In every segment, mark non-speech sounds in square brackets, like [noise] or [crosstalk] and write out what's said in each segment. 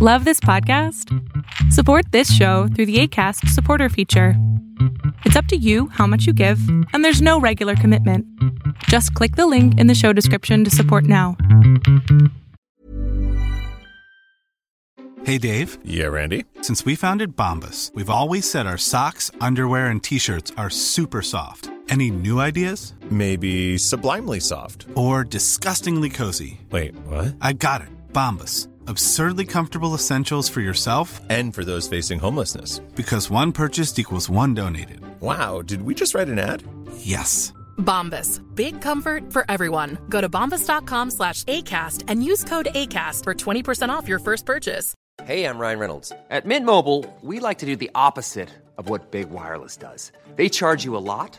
Love this podcast? Support this show through the ACAST supporter feature. It's up to you how much you give, and there's no regular commitment. Just click the link in the show description to support now. Hey, Dave. Yeah, Randy. Since we founded Bombus, we've always said our socks, underwear, and t shirts are super soft. Any new ideas? Maybe sublimely soft. Or disgustingly cozy? Wait, what? I got it. Bombus. Absurdly comfortable essentials for yourself And for those facing homelessness. because one purchased equals one donated. Wow, did we just write an ad? Yes. Bombas. Big comfort for everyone. Go to bombas.com slash ACAST and use code ACAST for 20% off your first purchase. Hey, I'm Ryan Reynolds. At Mint Mobile, we like to do the opposite of what Big Wireless does. They charge you a lot,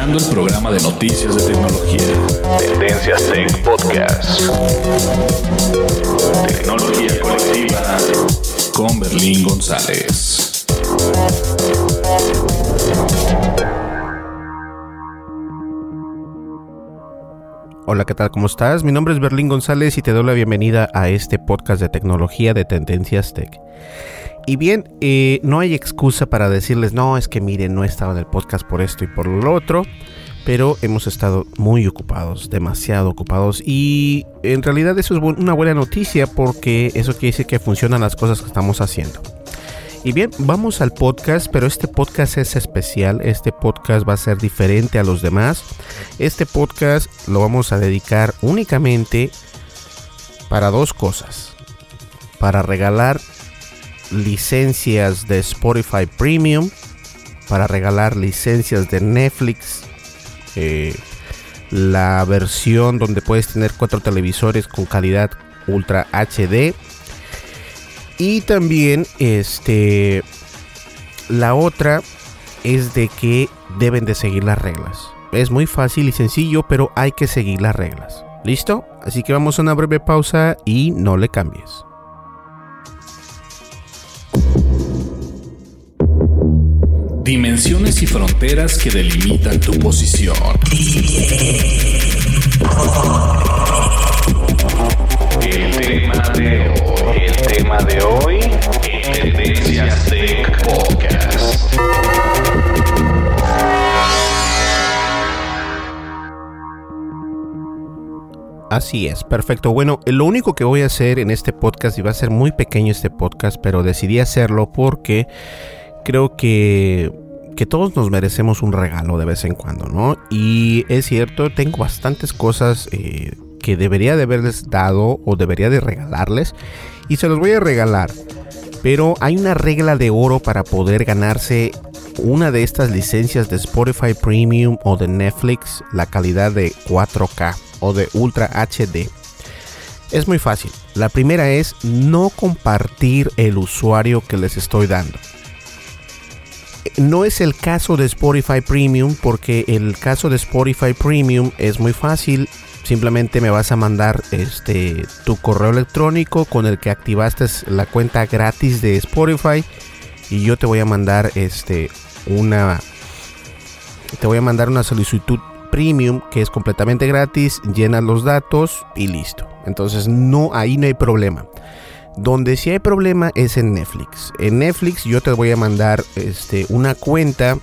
El programa de noticias de tecnología. Tendencias Tech Podcast. Tecnología colectiva con Berlín González. Hola, ¿qué tal? ¿Cómo estás? Mi nombre es Berlín González y te doy la bienvenida a este podcast de tecnología de Tendencias Tech. Y bien, eh, no hay excusa para decirles, no, es que miren, no he estado en el podcast por esto y por lo otro, pero hemos estado muy ocupados, demasiado ocupados y en realidad eso es una buena noticia porque eso quiere decir que funcionan las cosas que estamos haciendo. Y bien, vamos al podcast, pero este podcast es especial, este podcast va a ser diferente a los demás. Este podcast lo vamos a dedicar únicamente para dos cosas. Para regalar licencias de Spotify Premium, para regalar licencias de Netflix, eh, la versión donde puedes tener cuatro televisores con calidad Ultra HD y también este la otra es de que deben de seguir las reglas. Es muy fácil y sencillo, pero hay que seguir las reglas. ¿Listo? Así que vamos a una breve pausa y no le cambies. Dimensiones y fronteras que delimitan tu posición. El tema de hoy, el tema de hoy, en Tendencias Tech Podcast. Así es, perfecto. Bueno, lo único que voy a hacer en este podcast, y va a ser muy pequeño este podcast, pero decidí hacerlo porque creo que, que todos nos merecemos un regalo de vez en cuando, ¿no? Y es cierto, tengo bastantes cosas eh, que debería de haberles dado o debería de regalarles y se los voy a regalar. Pero hay una regla de oro para poder ganarse una de estas licencias de Spotify Premium o de Netflix, la calidad de 4K o de Ultra HD. Es muy fácil. La primera es no compartir el usuario que les estoy dando. No es el caso de Spotify Premium porque el caso de Spotify Premium es muy fácil. Simplemente me vas a mandar este tu correo electrónico con el que activaste la cuenta gratis de Spotify y yo te voy a mandar este una te voy a mandar una solicitud premium que es completamente gratis, llena los datos y listo. Entonces no ahí no hay problema. Donde sí hay problema es en Netflix. En Netflix yo te voy a mandar este, una cuenta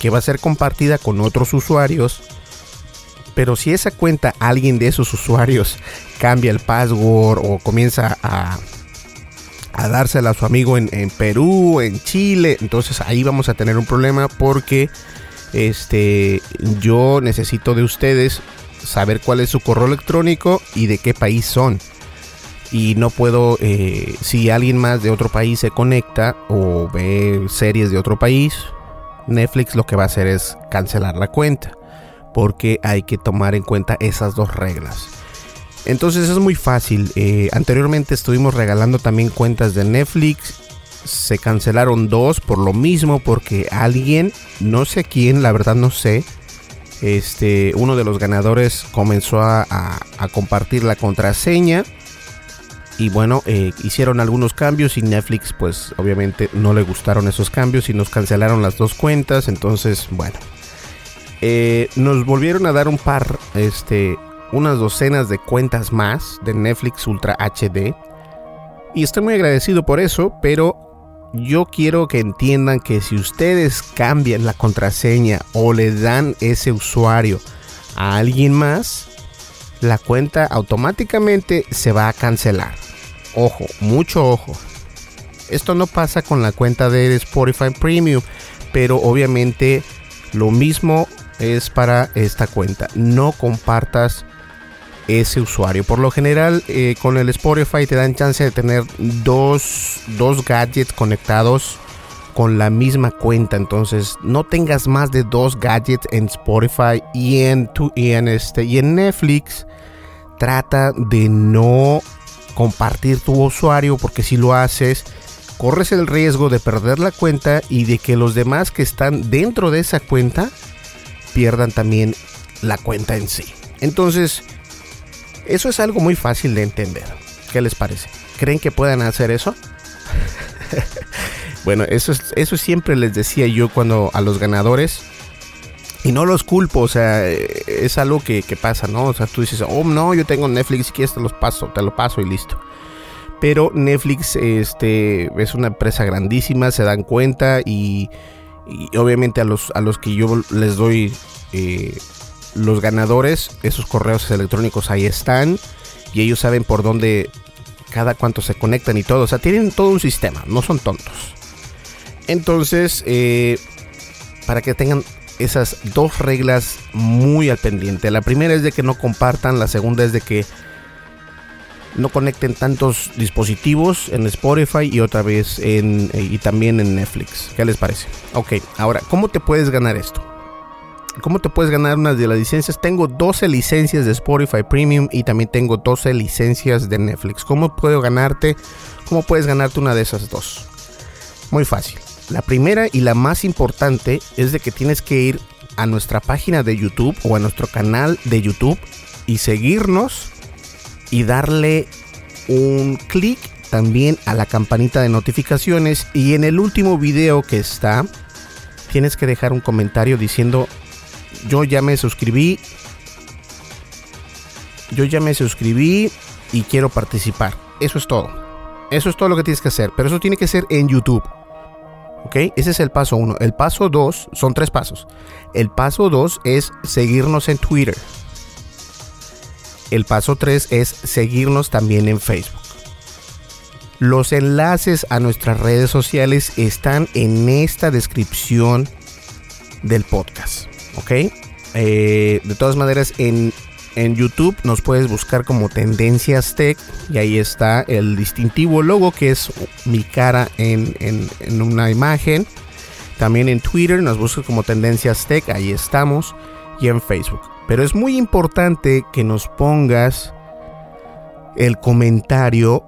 que va a ser compartida con otros usuarios. Pero si esa cuenta alguien de esos usuarios [laughs] cambia el password o comienza a, a dársela a su amigo en, en, Perú, en Chile. Entonces ahí vamos a tener un problema porque este, yo necesito de ustedes saber cuál es su correo electrónico y de qué país son. Y no puedo, eh, si alguien más de otro país se conecta o ve series de otro país, Netflix lo que va a hacer es cancelar la cuenta. Porque hay que tomar en cuenta esas dos reglas. Entonces es muy fácil. Eh, anteriormente estuvimos regalando también cuentas de Netflix. Se cancelaron dos por lo mismo. Porque alguien, no sé quién, la verdad no sé. Este, uno de los ganadores comenzó a, a compartir la contraseña y bueno, eh, hicieron algunos cambios y Netflix pues obviamente no le gustaron esos cambios y nos cancelaron las dos cuentas. Entonces, bueno. Eh, nos volvieron a dar un par, este, unas docenas de cuentas más de Netflix Ultra HD. Y estoy muy agradecido por eso, pero yo quiero que entiendan que si ustedes cambian la contraseña o le dan ese usuario a alguien más, la cuenta automáticamente se va a cancelar. Ojo, mucho ojo. Esto no pasa con la cuenta de Spotify Premium, pero obviamente lo mismo es para esta cuenta. No compartas ese usuario. Por lo general, eh, con el Spotify te dan chance de tener dos, dos gadgets conectados con la misma cuenta. Entonces, no tengas más de dos gadgets en Spotify y en, y en, este, y en Netflix. Trata de no compartir tu usuario porque si lo haces corres el riesgo de perder la cuenta y de que los demás que están dentro de esa cuenta pierdan también la cuenta en sí. Entonces, eso es algo muy fácil de entender. ¿Qué les parece? ¿Creen que puedan hacer eso? [laughs] bueno, eso, es, eso siempre les decía yo cuando a los ganadores y no los culpo, o sea, es algo que, pasa, ¿no? O sea, tú dices, oh, no, yo tengo Netflix, si quieres te los paso, te lo paso y listo. Pero Netflix este, es una empresa grandísima, se dan cuenta y, obviamente a los, a los que yo les doy eh, los ganadores, esos correos electrónicos ahí están y ellos saben por dónde cada cuánto se conectan y todo. O sea, tienen todo un sistema, no son tontos. Entonces, eh, para que tengan esas dos reglas muy al pendiente. La primera es de que no compartan, la segunda es de que no conecten tantos dispositivos en Spotify y otra vez en y también en Netflix. ¿Qué les parece? Ok, ahora, ¿cómo te puedes ganar esto? ¿Cómo te puedes ganar una de las licencias? Tengo 12 licencias de Spotify Premium y también tengo 12 licencias de Netflix. ¿Cómo puedo ganarte? ¿Cómo puedes ganarte una de esas dos? Muy fácil. La primera y la más importante es de que tienes que ir a nuestra página de YouTube o a nuestro canal de YouTube y seguirnos y darle un clic también a la campanita de notificaciones. Y en el último video que está tienes que dejar un comentario diciendo yo ya me suscribí. Yo ya me suscribí y quiero participar eso es todo. Eso es todo lo que tienes que hacer. Pero eso tiene que ser en YouTube ¿Ok? Ese es el paso uno. El paso dos, son tres pasos. El paso dos es seguirnos en Twitter. El paso tres es seguirnos también en Facebook. Los enlaces a nuestras redes sociales están en esta descripción del podcast. ¿Ok? Eh, de todas maneras, en en YouTube nos puedes buscar como Tendencias Tech y ahí está el distintivo logo que es mi cara en, una imagen. También en Twitter nos buscas como Tendencias Tech, ahí estamos. Y en Facebook. Pero es muy importante que nos pongas el comentario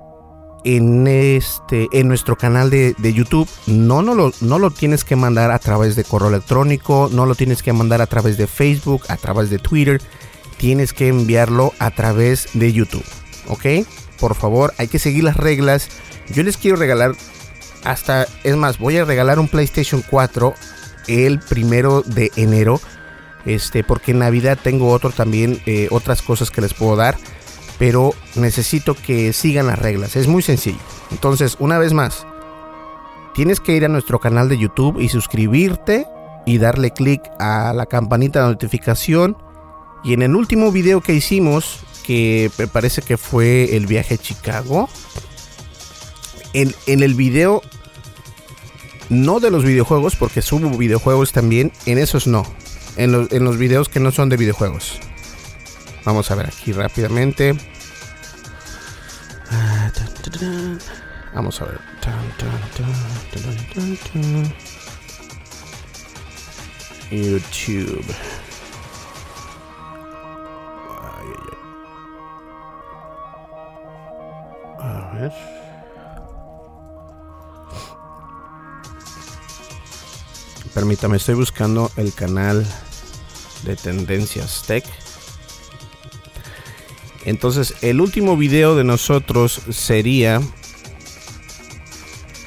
en este en nuestro canal de, YouTube no, no, lo, no lo tienes que mandar a través de correo electrónico no lo tienes que mandar a través de Facebook a través de Twitter tienes que enviarlo a través de YouTube. ¿Ok? Por favor, hay que seguir las reglas. Yo les quiero regalar hasta, es más, voy a regalar un PlayStation 4 el primero de enero. Este, porque en Navidad tengo otro también, eh, otras cosas que les puedo dar. Pero necesito que sigan las reglas. Es muy sencillo. Entonces, una vez más, tienes que ir a nuestro canal de YouTube y suscribirte y darle clic a la campanita de notificación y en el último video que hicimos, que me parece que fue el viaje a Chicago, en, el video, no de los videojuegos, porque subo videojuegos también, en esos no. En los, en los videos que no son de videojuegos. Vamos a ver aquí rápidamente. Vamos a ver. YouTube. Permítame, estoy buscando el canal de Tendencias Tech. Entonces, el último video de nosotros sería.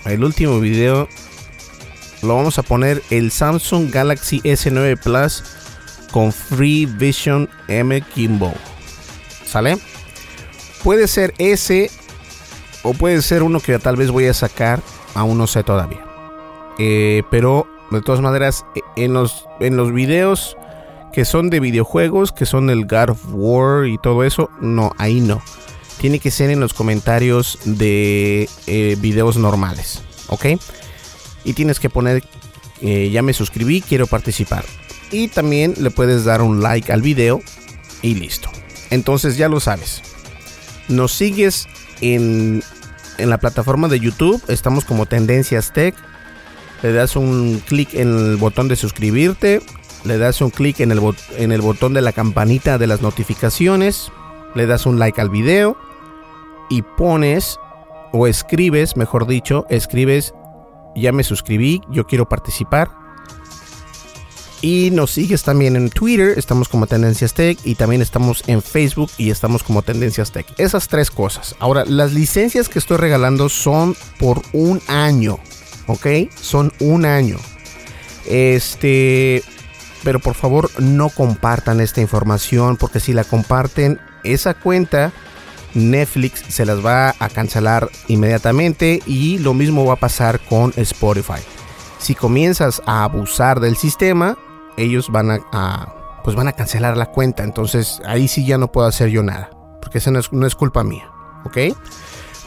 El último video lo vamos a poner el Samsung Galaxy S9 Plus con Free Vision M Gimbal. ¿Sale? Puede ser ese o puede ser uno que tal vez voy a sacar, aún no sé todavía. Eh, pero de todas maneras, en los, en los videos que son de videojuegos, que son el God of War y todo eso, no, ahí no. Tiene que ser en los comentarios de eh, videos normales, ¿ok? Y tienes que poner, eh, ya me suscribí, quiero participar. Y también le puedes dar un like al video y listo. Entonces ya lo sabes. Nos sigues en, en la plataforma de YouTube, estamos como Tendencias Tech. Le das un clic en el botón de suscribirte le das un clic en el, botón de la campanita de las notificaciones, le das un like al video y pones o escribes, mejor dicho, escribes, ya me suscribí, yo quiero participar. Y nos sigues también en Twitter, estamos como Tendencias Tech y también estamos en Facebook y estamos como Tendencias Tech. Esas tres cosas. Ahora, las licencias que estoy regalando son por un año, ¿ok? Son un año. Este, pero por favor no compartan esta información porque si la comparten, esa cuenta Netflix se las va a cancelar inmediatamente y lo mismo va a pasar con Spotify. Si comienzas a abusar del sistema, ellos van a, pues van a cancelar la cuenta. Entonces ahí sí ya no puedo hacer yo nada, porque eso no es, no es culpa mía, ¿ok?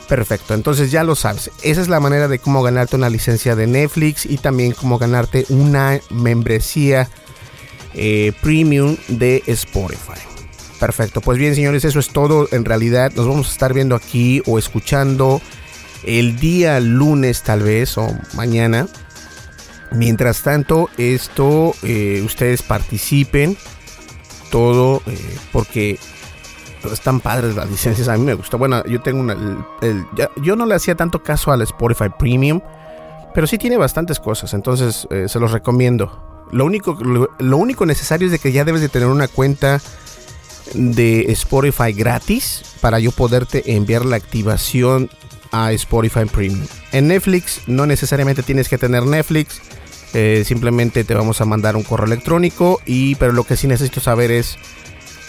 Perfecto, entonces ya lo sabes. Esa es la manera de cómo ganarte una licencia de Netflix y también cómo ganarte una membresía eh, premium de Spotify. Perfecto, pues bien señores, eso es todo. En realidad nos vamos a estar viendo aquí o escuchando el día lunes tal vez o mañana. Mientras tanto, esto eh, ustedes participen todo eh, porque están padres las licencias. A mí me gusta. Bueno, yo tengo una. yo no le hacía tanto caso al Spotify Premium, pero sí tiene bastantes cosas. Entonces se los recomiendo. Lo único, lo, único necesario es de que ya debes de tener una cuenta de Spotify gratis para yo poderte enviar la activación a Spotify Premium. En Netflix no necesariamente tienes que tener Netflix, eh, simplemente te vamos a mandar un correo electrónico y pero lo que sí necesito saber es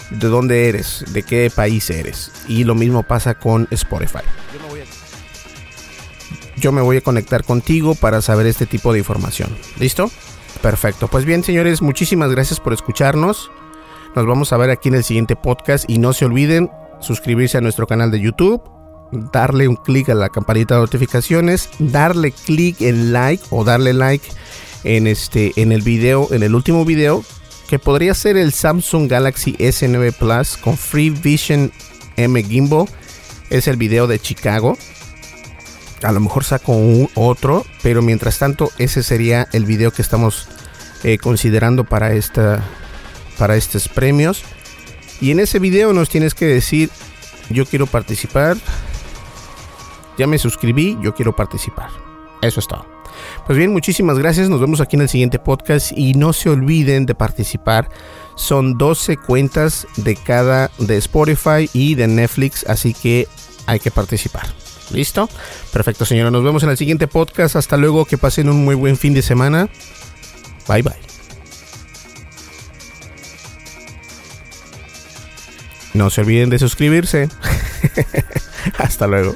de dónde eres, de qué país eres y lo mismo pasa con Spotify. Yo me voy a conectar contigo para saber este tipo de información. ¿Listo? Perfecto. Pues bien, señores, muchísimas gracias por escucharnos. Nos vamos a ver aquí en el siguiente podcast y no se olviden suscribirse a nuestro canal de YouTube, darle un clic a la campanita de notificaciones, darle clic en like o darle like en este en el video, en el último video que podría ser el Samsung Galaxy S9 Plus con Free Vision M Gimbal. Es el video de Chicago a lo mejor saco otro, pero mientras tanto ese sería el video que estamos eh, considerando para, esta, para estos premios. Y en ese video nos tienes que decir, yo quiero participar, ya me suscribí, yo quiero participar. Eso es todo. Pues bien, muchísimas gracias. Nos vemos aquí en el siguiente podcast y no se olviden de participar. Son 12 cuentas de cada de Spotify y de Netflix, así que hay que participar. ¿Listo? Perfecto, señora. Nos vemos en el siguiente podcast. Hasta luego. Que pasen un muy buen fin de semana. Bye bye. No se olviden de suscribirse. [laughs] Hasta luego.